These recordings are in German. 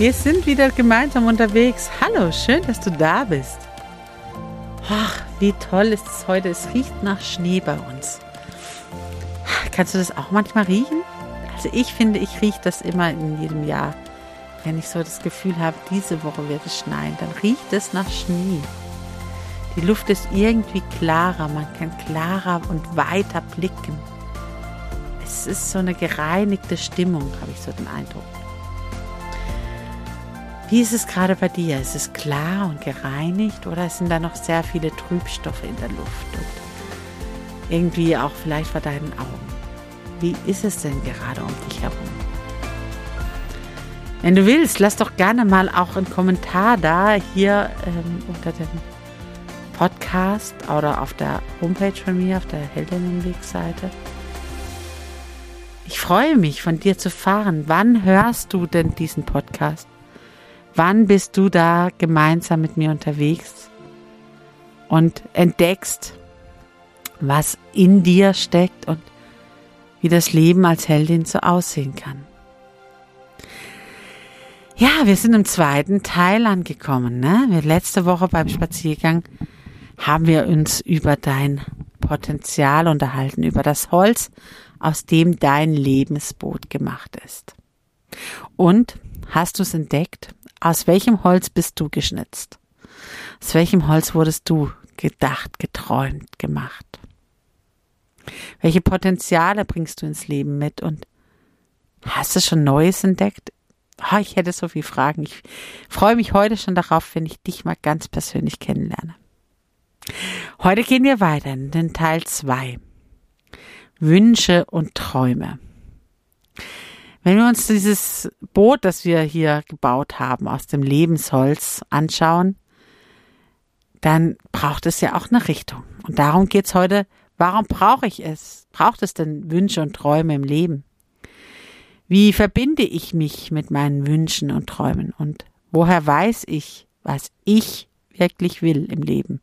Wir sind wieder gemeinsam unterwegs. Hallo, schön, dass du da bist. Ach, wie toll ist es heute. Es riecht nach Schnee bei uns. Kannst du das auch manchmal riechen? Also ich finde, ich rieche das immer in jedem Jahr. Wenn ich so das Gefühl habe, diese Woche wird es schneien, dann riecht es nach Schnee. Die Luft ist irgendwie klarer, man kann klarer und weiter blicken. Es ist so eine gereinigte Stimmung, habe ich so den Eindruck. Wie ist es gerade bei dir? Ist es klar und gereinigt oder sind da noch sehr viele Trübstoffe in der Luft und irgendwie auch vielleicht vor deinen Augen? Wie ist es denn gerade um dich herum? Wenn du willst, lass doch gerne mal auch einen Kommentar da hier ähm, unter dem Podcast oder auf der Homepage von mir, auf der Heldinnenwegseite. Ich freue mich, von dir zu fahren. Wann hörst du denn diesen Podcast? Wann bist du da gemeinsam mit mir unterwegs und entdeckst, was in dir steckt und wie das Leben als Heldin so aussehen kann? Ja, wir sind im zweiten Teil angekommen. Ne? Wir letzte Woche beim Spaziergang haben wir uns über dein Potenzial unterhalten, über das Holz, aus dem dein Lebensboot gemacht ist. Und hast du es entdeckt? Aus welchem Holz bist du geschnitzt? Aus welchem Holz wurdest du gedacht, geträumt, gemacht? Welche Potenziale bringst du ins Leben mit und hast du schon Neues entdeckt? Oh, ich hätte so viele Fragen. Ich freue mich heute schon darauf, wenn ich dich mal ganz persönlich kennenlerne. Heute gehen wir weiter in den Teil 2. Wünsche und Träume. Wenn wir uns dieses Boot, das wir hier gebaut haben, aus dem Lebensholz anschauen, dann braucht es ja auch eine Richtung. Und darum geht's heute. Warum brauche ich es? Braucht es denn Wünsche und Träume im Leben? Wie verbinde ich mich mit meinen Wünschen und Träumen? Und woher weiß ich, was ich wirklich will im Leben?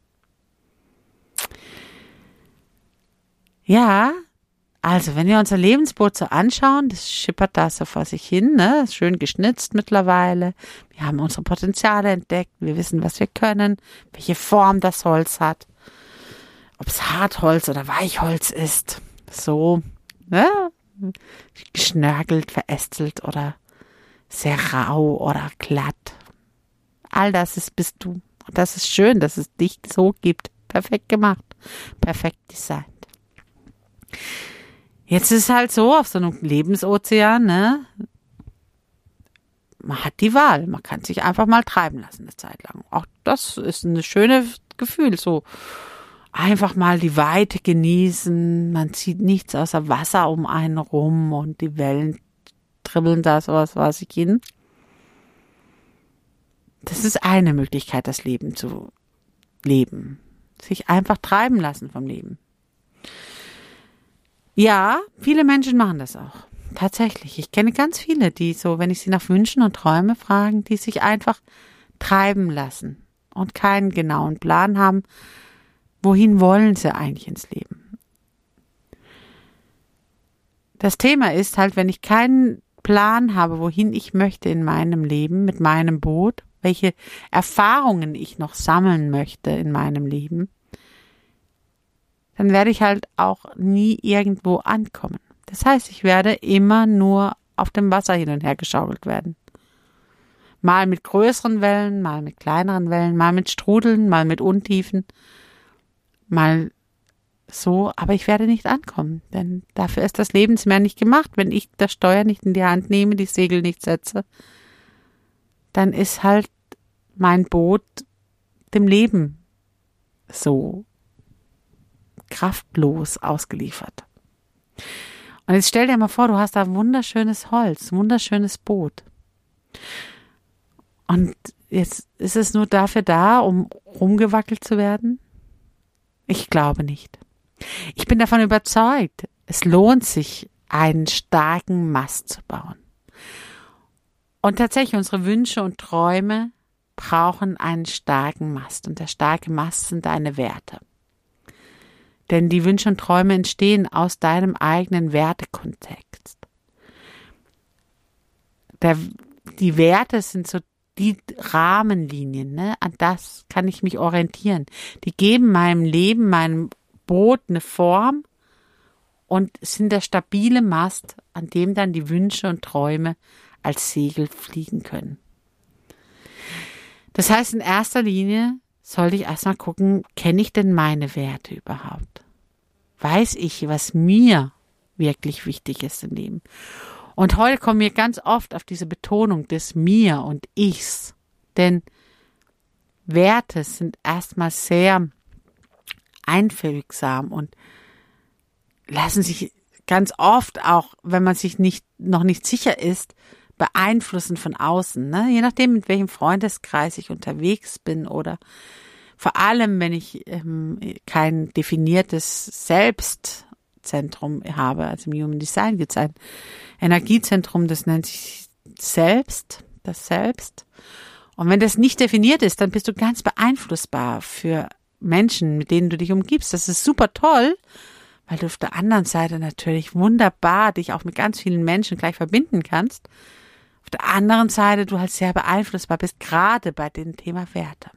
Ja, also, wenn wir unser Lebensboot so anschauen, das schippert da so vor sich hin, ne? Ist schön geschnitzt mittlerweile. Wir haben unsere Potenziale entdeckt. Wir wissen, was wir können, welche Form das Holz hat. Ob es Hartholz oder Weichholz ist. So, ne? Geschnörgelt, verästelt oder sehr rau oder glatt. All das ist bist du. Und das ist schön, dass es dich so gibt. Perfekt gemacht. Perfekt designt. Jetzt ist halt so, auf so einem Lebensozean, ne? Man hat die Wahl. Man kann sich einfach mal treiben lassen eine Zeit lang. Auch das ist ein schönes Gefühl. So einfach mal die Weite genießen. Man zieht nichts außer Wasser um einen rum und die Wellen dribbeln da sowas was ich hin. Das ist eine Möglichkeit, das Leben zu leben. Sich einfach treiben lassen vom Leben. Ja, viele Menschen machen das auch. Tatsächlich. Ich kenne ganz viele, die so, wenn ich sie nach Wünschen und Träume fragen, die sich einfach treiben lassen und keinen genauen Plan haben, wohin wollen sie eigentlich ins Leben. Das Thema ist halt, wenn ich keinen Plan habe, wohin ich möchte in meinem Leben, mit meinem Boot, welche Erfahrungen ich noch sammeln möchte in meinem Leben, dann werde ich halt auch nie irgendwo ankommen. Das heißt, ich werde immer nur auf dem Wasser hin und her geschaukelt werden. Mal mit größeren Wellen, mal mit kleineren Wellen, mal mit Strudeln, mal mit Untiefen, mal so, aber ich werde nicht ankommen, denn dafür ist das Lebensmeer nicht gemacht. Wenn ich das Steuer nicht in die Hand nehme, die Segel nicht setze, dann ist halt mein Boot dem Leben so kraftlos ausgeliefert. Und jetzt stell dir mal vor, du hast da wunderschönes Holz, wunderschönes Boot. Und jetzt ist es nur dafür da, um rumgewackelt zu werden? Ich glaube nicht. Ich bin davon überzeugt, es lohnt sich, einen starken Mast zu bauen. Und tatsächlich, unsere Wünsche und Träume brauchen einen starken Mast. Und der starke Mast sind deine Werte. Denn die Wünsche und Träume entstehen aus deinem eigenen Wertekontext. Der, die Werte sind so die Rahmenlinien, ne? an das kann ich mich orientieren. Die geben meinem Leben, meinem Boot eine Form und sind der stabile Mast, an dem dann die Wünsche und Träume als Segel fliegen können. Das heißt, in erster Linie sollte ich erstmal gucken, kenne ich denn meine Werte überhaupt? Weiß ich, was mir wirklich wichtig ist im Leben? Und heute kommen wir ganz oft auf diese Betonung des Mir und Ichs. Denn Werte sind erstmal sehr einfügsam und lassen sich ganz oft auch, wenn man sich nicht, noch nicht sicher ist, beeinflussen von außen. Ne? Je nachdem, mit welchem Freundeskreis ich unterwegs bin oder vor allem, wenn ich ähm, kein definiertes Selbstzentrum habe. Also im Human Design gibt es ein Energiezentrum, das nennt sich Selbst, das Selbst. Und wenn das nicht definiert ist, dann bist du ganz beeinflussbar für Menschen, mit denen du dich umgibst. Das ist super toll, weil du auf der anderen Seite natürlich wunderbar dich auch mit ganz vielen Menschen gleich verbinden kannst. Auf der anderen Seite du halt sehr beeinflussbar bist, gerade bei dem Thema Werte.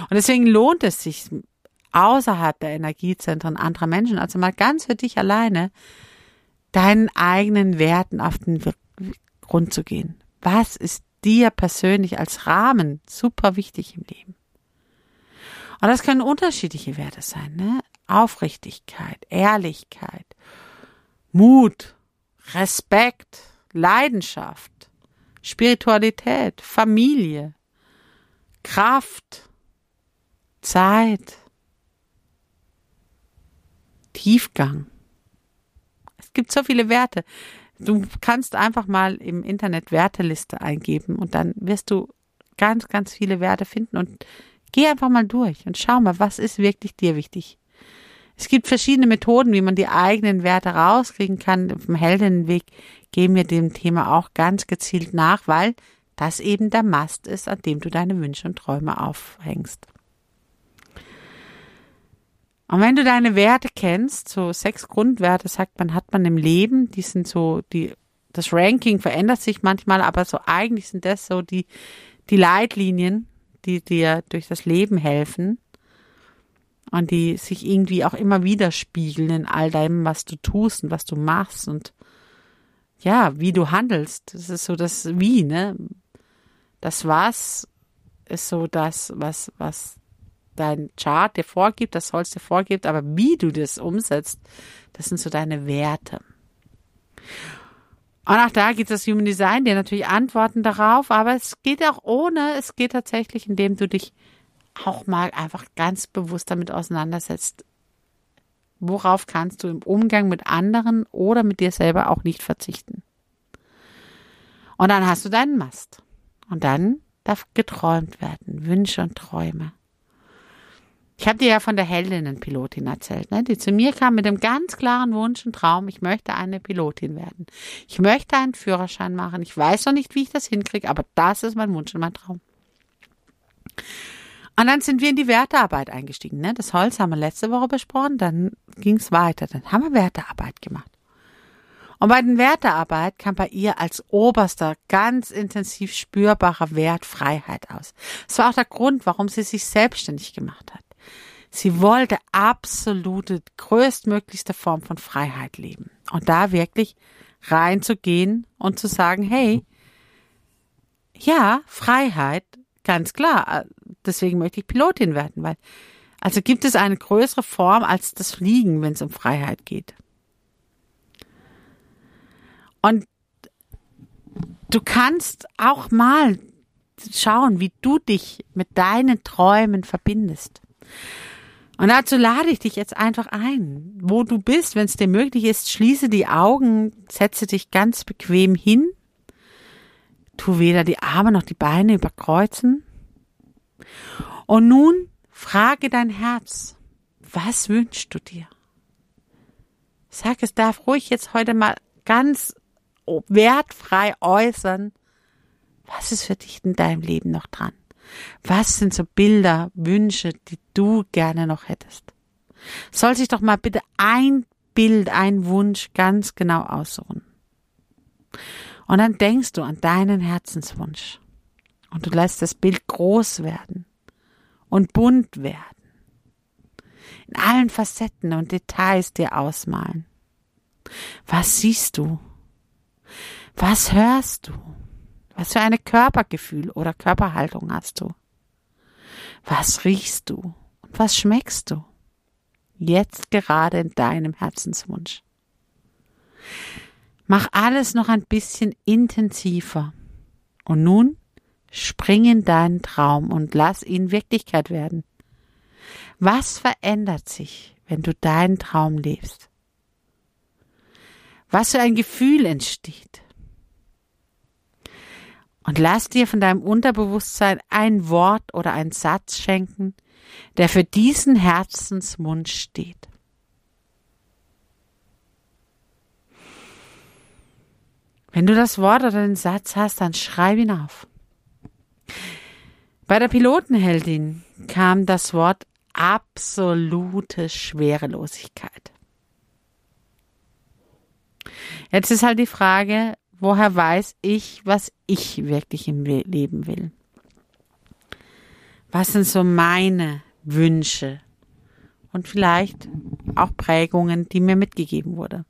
Und deswegen lohnt es sich, außerhalb der Energiezentren anderer Menschen, also mal ganz für dich alleine, deinen eigenen Werten auf den Grund zu gehen. Was ist dir persönlich als Rahmen super wichtig im Leben? Und das können unterschiedliche Werte sein, ne? Aufrichtigkeit, Ehrlichkeit, Mut, Respekt, Leidenschaft, Spiritualität, Familie, Kraft, Zeit, Tiefgang. Es gibt so viele Werte. Du kannst einfach mal im Internet Werteliste eingeben und dann wirst du ganz, ganz viele Werte finden und Geh einfach mal durch und schau mal, was ist wirklich dir wichtig. Es gibt verschiedene Methoden, wie man die eigenen Werte rauskriegen kann. Auf dem Heldinnenweg gehen wir dem Thema auch ganz gezielt nach, weil das eben der Mast ist, an dem du deine Wünsche und Träume aufhängst. Und wenn du deine Werte kennst, so sechs Grundwerte, sagt man, hat man im Leben, die sind so, die, das Ranking verändert sich manchmal, aber so eigentlich sind das so die, die Leitlinien, die dir durch das Leben helfen und die sich irgendwie auch immer widerspiegeln in all deinem, was du tust und was du machst und ja, wie du handelst. Das ist so das Wie, ne? Das Was ist so das, was, was dein Chart dir vorgibt, das Holz dir vorgibt, aber wie du das umsetzt, das sind so deine Werte. Und auch da gibt es das Human Design, dir natürlich Antworten darauf, aber es geht auch ohne, es geht tatsächlich, indem du dich auch mal einfach ganz bewusst damit auseinandersetzt. Worauf kannst du im Umgang mit anderen oder mit dir selber auch nicht verzichten? Und dann hast du deinen Mast. Und dann darf geträumt werden, Wünsche und Träume. Ich habe dir ja von der Heldinnenpilotin erzählt, ne, die zu mir kam mit dem ganz klaren Wunsch und Traum, ich möchte eine Pilotin werden. Ich möchte einen Führerschein machen. Ich weiß noch nicht, wie ich das hinkriege, aber das ist mein Wunsch und mein Traum. Und dann sind wir in die Wertearbeit eingestiegen. Ne? Das Holz haben wir letzte Woche besprochen, dann ging es weiter. Dann haben wir Wertearbeit gemacht. Und bei den Wertearbeit kam bei ihr als oberster, ganz intensiv spürbarer Wert Freiheit aus. Das war auch der Grund, warum sie sich selbstständig gemacht hat. Sie wollte absolute, größtmöglichste Form von Freiheit leben. Und da wirklich reinzugehen und zu sagen, hey, ja, Freiheit, ganz klar. Deswegen möchte ich Pilotin werden, weil, also gibt es eine größere Form als das Fliegen, wenn es um Freiheit geht. Und du kannst auch mal schauen, wie du dich mit deinen Träumen verbindest. Und dazu lade ich dich jetzt einfach ein, wo du bist, wenn es dir möglich ist, schließe die Augen, setze dich ganz bequem hin, tu weder die Arme noch die Beine überkreuzen. Und nun frage dein Herz, was wünschst du dir? Sag, es darf ruhig jetzt heute mal ganz wertfrei äußern, was ist für dich in deinem Leben noch dran? Was sind so Bilder, Wünsche, die du gerne noch hättest? Soll sich doch mal bitte ein Bild, ein Wunsch ganz genau aussuchen. Und dann denkst du an deinen Herzenswunsch. Und du lässt das Bild groß werden und bunt werden. In allen Facetten und Details dir ausmalen. Was siehst du? Was hörst du? Was für eine Körpergefühl oder Körperhaltung hast du? Was riechst du? Und was schmeckst du? Jetzt gerade in deinem Herzenswunsch. Mach alles noch ein bisschen intensiver. Und nun spring in deinen Traum und lass ihn Wirklichkeit werden. Was verändert sich, wenn du deinen Traum lebst? Was für ein Gefühl entsteht? Und lass dir von deinem Unterbewusstsein ein Wort oder ein Satz schenken, der für diesen Herzenswunsch steht. Wenn du das Wort oder den Satz hast, dann schreib ihn auf. Bei der Pilotenheldin kam das Wort absolute Schwerelosigkeit. Jetzt ist halt die Frage, Woher weiß ich, was ich wirklich im Leben will? Was sind so meine Wünsche und vielleicht auch Prägungen, die mir mitgegeben wurde?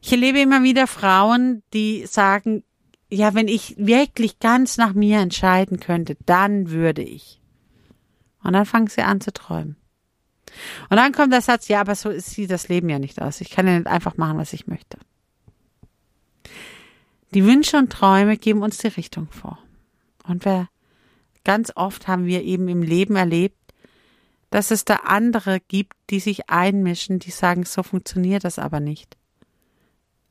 Ich erlebe immer wieder Frauen, die sagen, ja, wenn ich wirklich ganz nach mir entscheiden könnte, dann würde ich. Und dann fangen sie an zu träumen. Und dann kommt der Satz, ja, aber so sieht das Leben ja nicht aus. Ich kann ja nicht einfach machen, was ich möchte. Die Wünsche und Träume geben uns die Richtung vor. Und wir, ganz oft haben wir eben im Leben erlebt, dass es da andere gibt, die sich einmischen, die sagen, so funktioniert das aber nicht.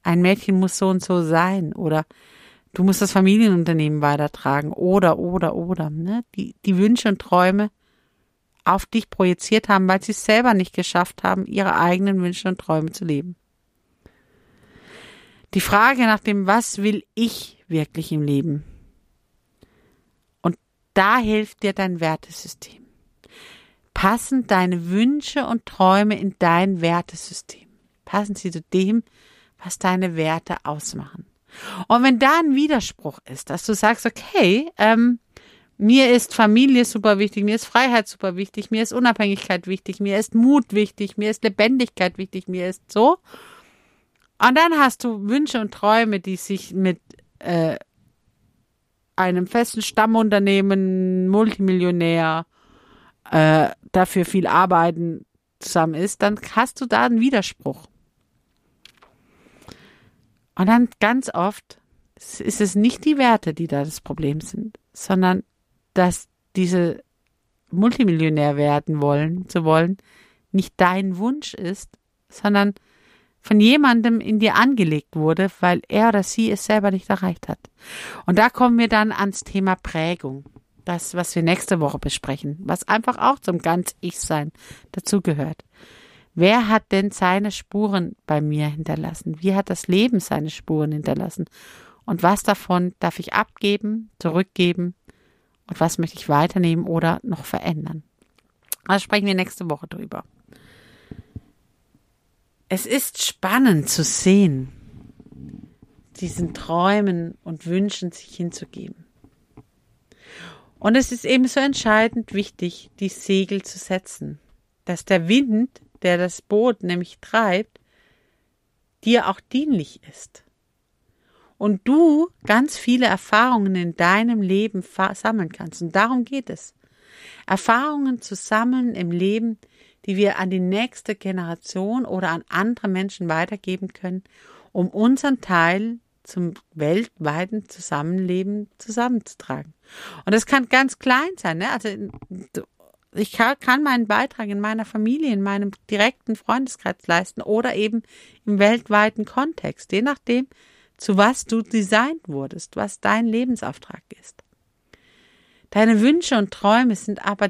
Ein Mädchen muss so und so sein oder du musst das Familienunternehmen weitertragen oder, oder, oder. Ne? Die, die Wünsche und Träume auf dich projiziert haben, weil sie es selber nicht geschafft haben, ihre eigenen Wünsche und Träume zu leben. Die Frage nach dem, was will ich wirklich im Leben? Und da hilft dir dein Wertesystem. Passen deine Wünsche und Träume in dein Wertesystem. Passen sie zu dem, was deine Werte ausmachen. Und wenn da ein Widerspruch ist, dass du sagst, okay, ähm, mir ist Familie super wichtig, mir ist Freiheit super wichtig, mir ist Unabhängigkeit wichtig, mir ist Mut wichtig, mir ist Lebendigkeit wichtig, mir ist so, und dann hast du Wünsche und Träume, die sich mit äh, einem festen Stammunternehmen, Multimillionär, äh, dafür viel arbeiten zusammen ist, dann hast du da einen Widerspruch. Und dann ganz oft ist es nicht die Werte, die da das Problem sind, sondern dass diese Multimillionär werden wollen, zu wollen, nicht dein Wunsch ist, sondern von jemandem in dir angelegt wurde, weil er oder sie es selber nicht erreicht hat. Und da kommen wir dann ans Thema Prägung. Das, was wir nächste Woche besprechen, was einfach auch zum ganz Ich-Sein dazugehört. Wer hat denn seine Spuren bei mir hinterlassen? Wie hat das Leben seine Spuren hinterlassen? Und was davon darf ich abgeben, zurückgeben? Und was möchte ich weiternehmen oder noch verändern? Da sprechen wir nächste Woche drüber. Es ist spannend zu sehen, diesen Träumen und Wünschen sich hinzugeben. Und es ist eben so entscheidend wichtig, die Segel zu setzen, dass der Wind, der das Boot nämlich treibt, dir auch dienlich ist. Und du ganz viele Erfahrungen in deinem Leben sammeln kannst. Und darum geht es. Erfahrungen zu sammeln im Leben, die wir an die nächste Generation oder an andere Menschen weitergeben können, um unseren Teil zum weltweiten Zusammenleben zusammenzutragen. Und das kann ganz klein sein. Ne? Also ich kann meinen Beitrag in meiner Familie, in meinem direkten Freundeskreis leisten oder eben im weltweiten Kontext, je nachdem, zu was du designt wurdest, was dein Lebensauftrag ist. Deine Wünsche und Träume sind aber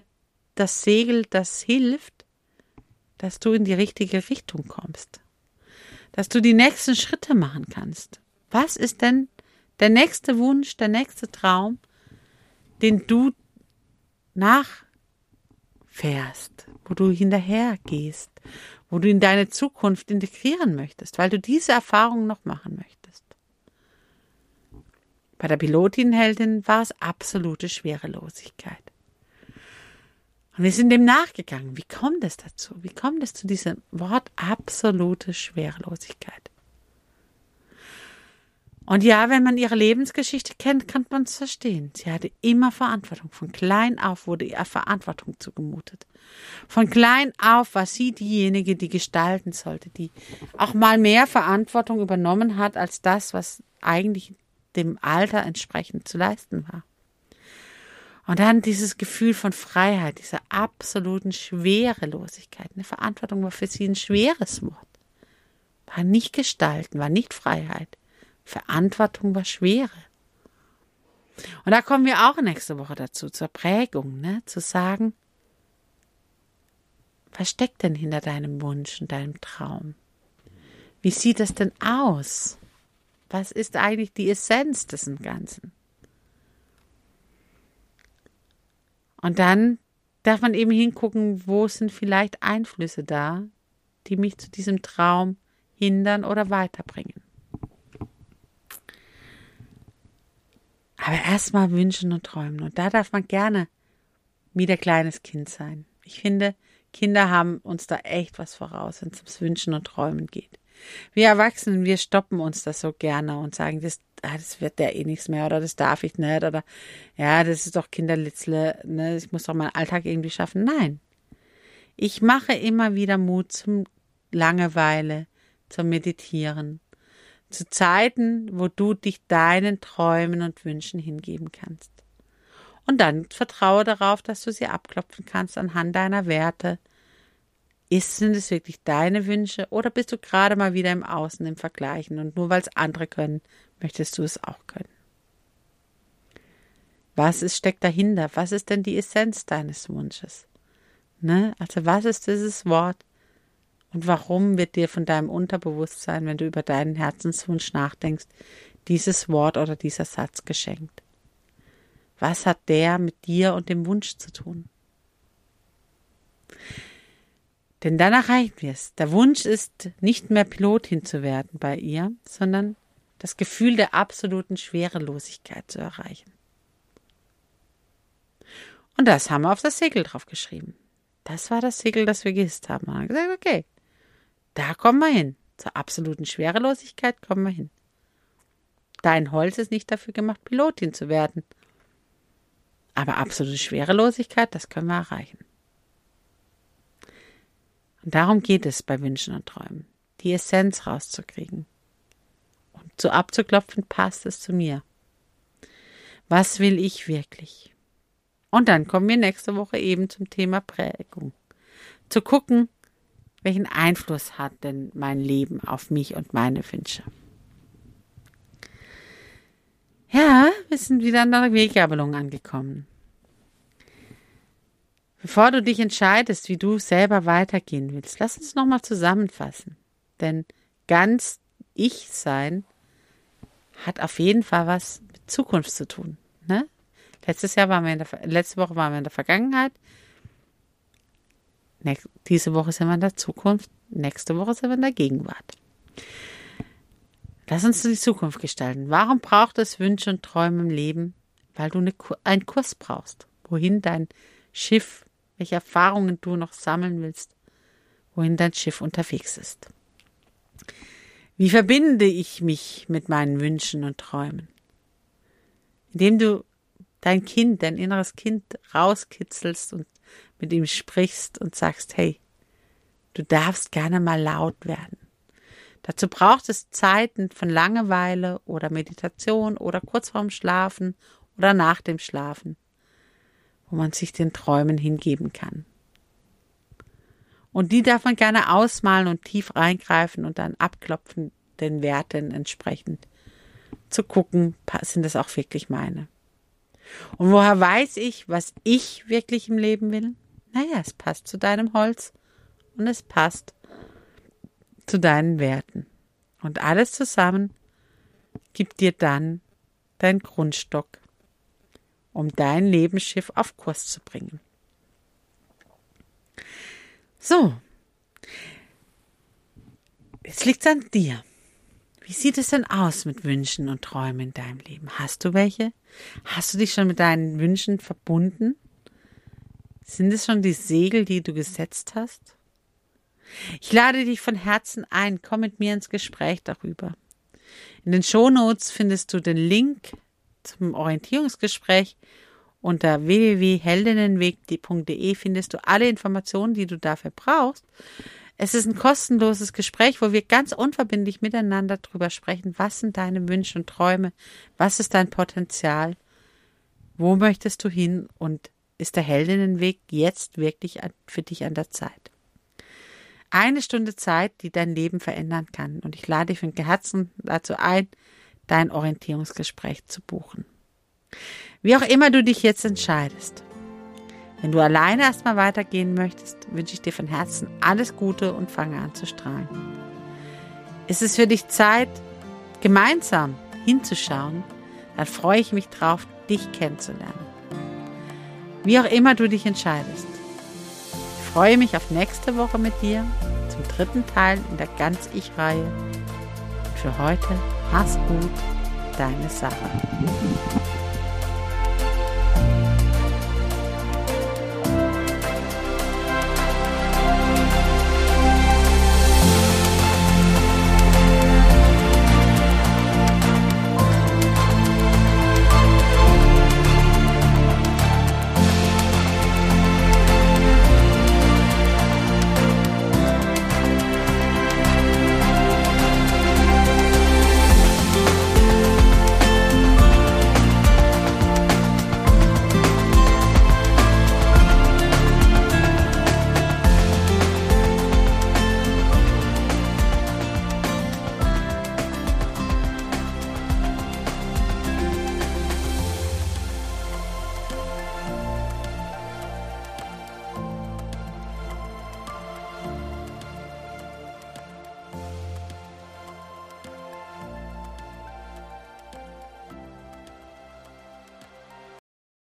das Segel, das hilft, dass du in die richtige Richtung kommst, dass du die nächsten Schritte machen kannst. Was ist denn der nächste Wunsch, der nächste Traum, den du nachfährst, wo du hinterher gehst, wo du in deine Zukunft integrieren möchtest, weil du diese Erfahrung noch machen möchtest. Bei der Pilotinheldin war es absolute Schwerelosigkeit. Und wir sind dem nachgegangen. Wie kommt es dazu? Wie kommt es zu diesem Wort absolute Schwerelosigkeit? Und ja, wenn man ihre Lebensgeschichte kennt, kann man es verstehen. Sie hatte immer Verantwortung. Von klein auf wurde ihr Verantwortung zugemutet. Von klein auf war sie diejenige, die gestalten sollte, die auch mal mehr Verantwortung übernommen hat als das, was eigentlich dem Alter entsprechend zu leisten war. Und dann dieses Gefühl von Freiheit, dieser absoluten Schwerelosigkeit. Eine Verantwortung war für sie ein schweres Wort. War nicht Gestalten, war nicht Freiheit. Verantwortung war Schwere. Und da kommen wir auch nächste Woche dazu, zur Prägung, ne? zu sagen, was steckt denn hinter deinem Wunsch und deinem Traum? Wie sieht das denn aus? Was ist eigentlich die Essenz des Ganzen? Und dann darf man eben hingucken, wo sind vielleicht Einflüsse da, die mich zu diesem Traum hindern oder weiterbringen. Aber erstmal wünschen und träumen. Und da darf man gerne wieder kleines Kind sein. Ich finde, Kinder haben uns da echt was voraus, wenn es ums Wünschen und Träumen geht. Wir Erwachsenen, wir stoppen uns das so gerne und sagen, das, ah, das wird der eh nichts mehr oder das darf ich nicht oder ja, das ist doch Kinderlitzle, ne, ich muss doch meinen Alltag irgendwie schaffen. Nein. Ich mache immer wieder Mut zum Langeweile, zum Meditieren, zu Zeiten, wo du dich deinen Träumen und Wünschen hingeben kannst. Und dann vertraue darauf, dass du sie abklopfen kannst anhand deiner Werte, ist, sind es wirklich deine Wünsche oder bist du gerade mal wieder im Außen im Vergleichen und nur weil es andere können, möchtest du es auch können? Was ist, steckt dahinter? Was ist denn die Essenz deines Wunsches? Ne? Also was ist dieses Wort? Und warum wird dir von deinem Unterbewusstsein, wenn du über deinen Herzenswunsch nachdenkst, dieses Wort oder dieser Satz geschenkt? Was hat der mit dir und dem Wunsch zu tun? Denn dann erreichen wir es. Der Wunsch ist, nicht mehr Pilotin zu werden bei ihr, sondern das Gefühl der absoluten Schwerelosigkeit zu erreichen. Und das haben wir auf das Segel drauf geschrieben. Das war das Segel, das wir gehisst haben. Und haben gesagt, okay, da kommen wir hin. Zur absoluten Schwerelosigkeit kommen wir hin. Dein Holz ist nicht dafür gemacht, Pilotin zu werden. Aber absolute Schwerelosigkeit, das können wir erreichen. Und darum geht es bei Wünschen und Träumen, die Essenz rauszukriegen. Und so abzuklopfen, passt es zu mir. Was will ich wirklich? Und dann kommen wir nächste Woche eben zum Thema Prägung. Zu gucken, welchen Einfluss hat denn mein Leben auf mich und meine Wünsche? Ja, wir sind wieder an der Weggabelung angekommen. Bevor du dich entscheidest, wie du selber weitergehen willst, lass uns nochmal zusammenfassen. Denn ganz ich sein hat auf jeden Fall was mit Zukunft zu tun. Ne? Letztes Jahr waren wir in der, letzte Woche waren wir in der Vergangenheit. Diese Woche sind wir in der Zukunft. Nächste Woche sind wir in der Gegenwart. Lass uns die Zukunft gestalten. Warum braucht es Wünsche und Träume im Leben? weil du eine, einen Kurs brauchst, wohin dein Schiff, welche Erfahrungen du noch sammeln willst, wohin dein Schiff unterwegs ist. Wie verbinde ich mich mit meinen Wünschen und Träumen? Indem du dein Kind, dein inneres Kind rauskitzelst und mit ihm sprichst und sagst, hey, du darfst gerne mal laut werden. Dazu braucht es Zeiten von Langeweile oder Meditation oder kurz vorm Schlafen oder nach dem Schlafen, wo man sich den Träumen hingeben kann. Und die darf man gerne ausmalen und tief reingreifen und dann abklopfen, den Werten entsprechend zu gucken, sind das auch wirklich meine. Und woher weiß ich, was ich wirklich im Leben will? Naja, es passt zu deinem Holz und es passt zu deinen Werten. Und alles zusammen gibt dir dann dein Grundstock, um dein Lebensschiff auf Kurs zu bringen. So, jetzt liegt es an dir. Wie sieht es denn aus mit Wünschen und Träumen in deinem Leben? Hast du welche? Hast du dich schon mit deinen Wünschen verbunden? Sind es schon die Segel, die du gesetzt hast? Ich lade dich von Herzen ein, komm mit mir ins Gespräch darüber. In den Shownotes findest du den Link zum Orientierungsgespräch. Unter www.heldinnenweg.de findest du alle Informationen, die du dafür brauchst. Es ist ein kostenloses Gespräch, wo wir ganz unverbindlich miteinander darüber sprechen, was sind deine Wünsche und Träume, was ist dein Potenzial, wo möchtest du hin und ist der Heldinnenweg jetzt wirklich für dich an der Zeit. Eine Stunde Zeit, die dein Leben verändern kann. Und ich lade dich von Herzen dazu ein, dein Orientierungsgespräch zu buchen. Wie auch immer du dich jetzt entscheidest. Wenn du alleine erstmal weitergehen möchtest, wünsche ich dir von Herzen alles Gute und fange an zu strahlen. Ist es für dich Zeit, gemeinsam hinzuschauen, dann freue ich mich drauf, dich kennenzulernen. Wie auch immer du dich entscheidest. Ich freue mich auf nächste Woche mit dir zum dritten Teil in der Ganz-Ich-Reihe. Und für heute, mach's gut, deine Sarah.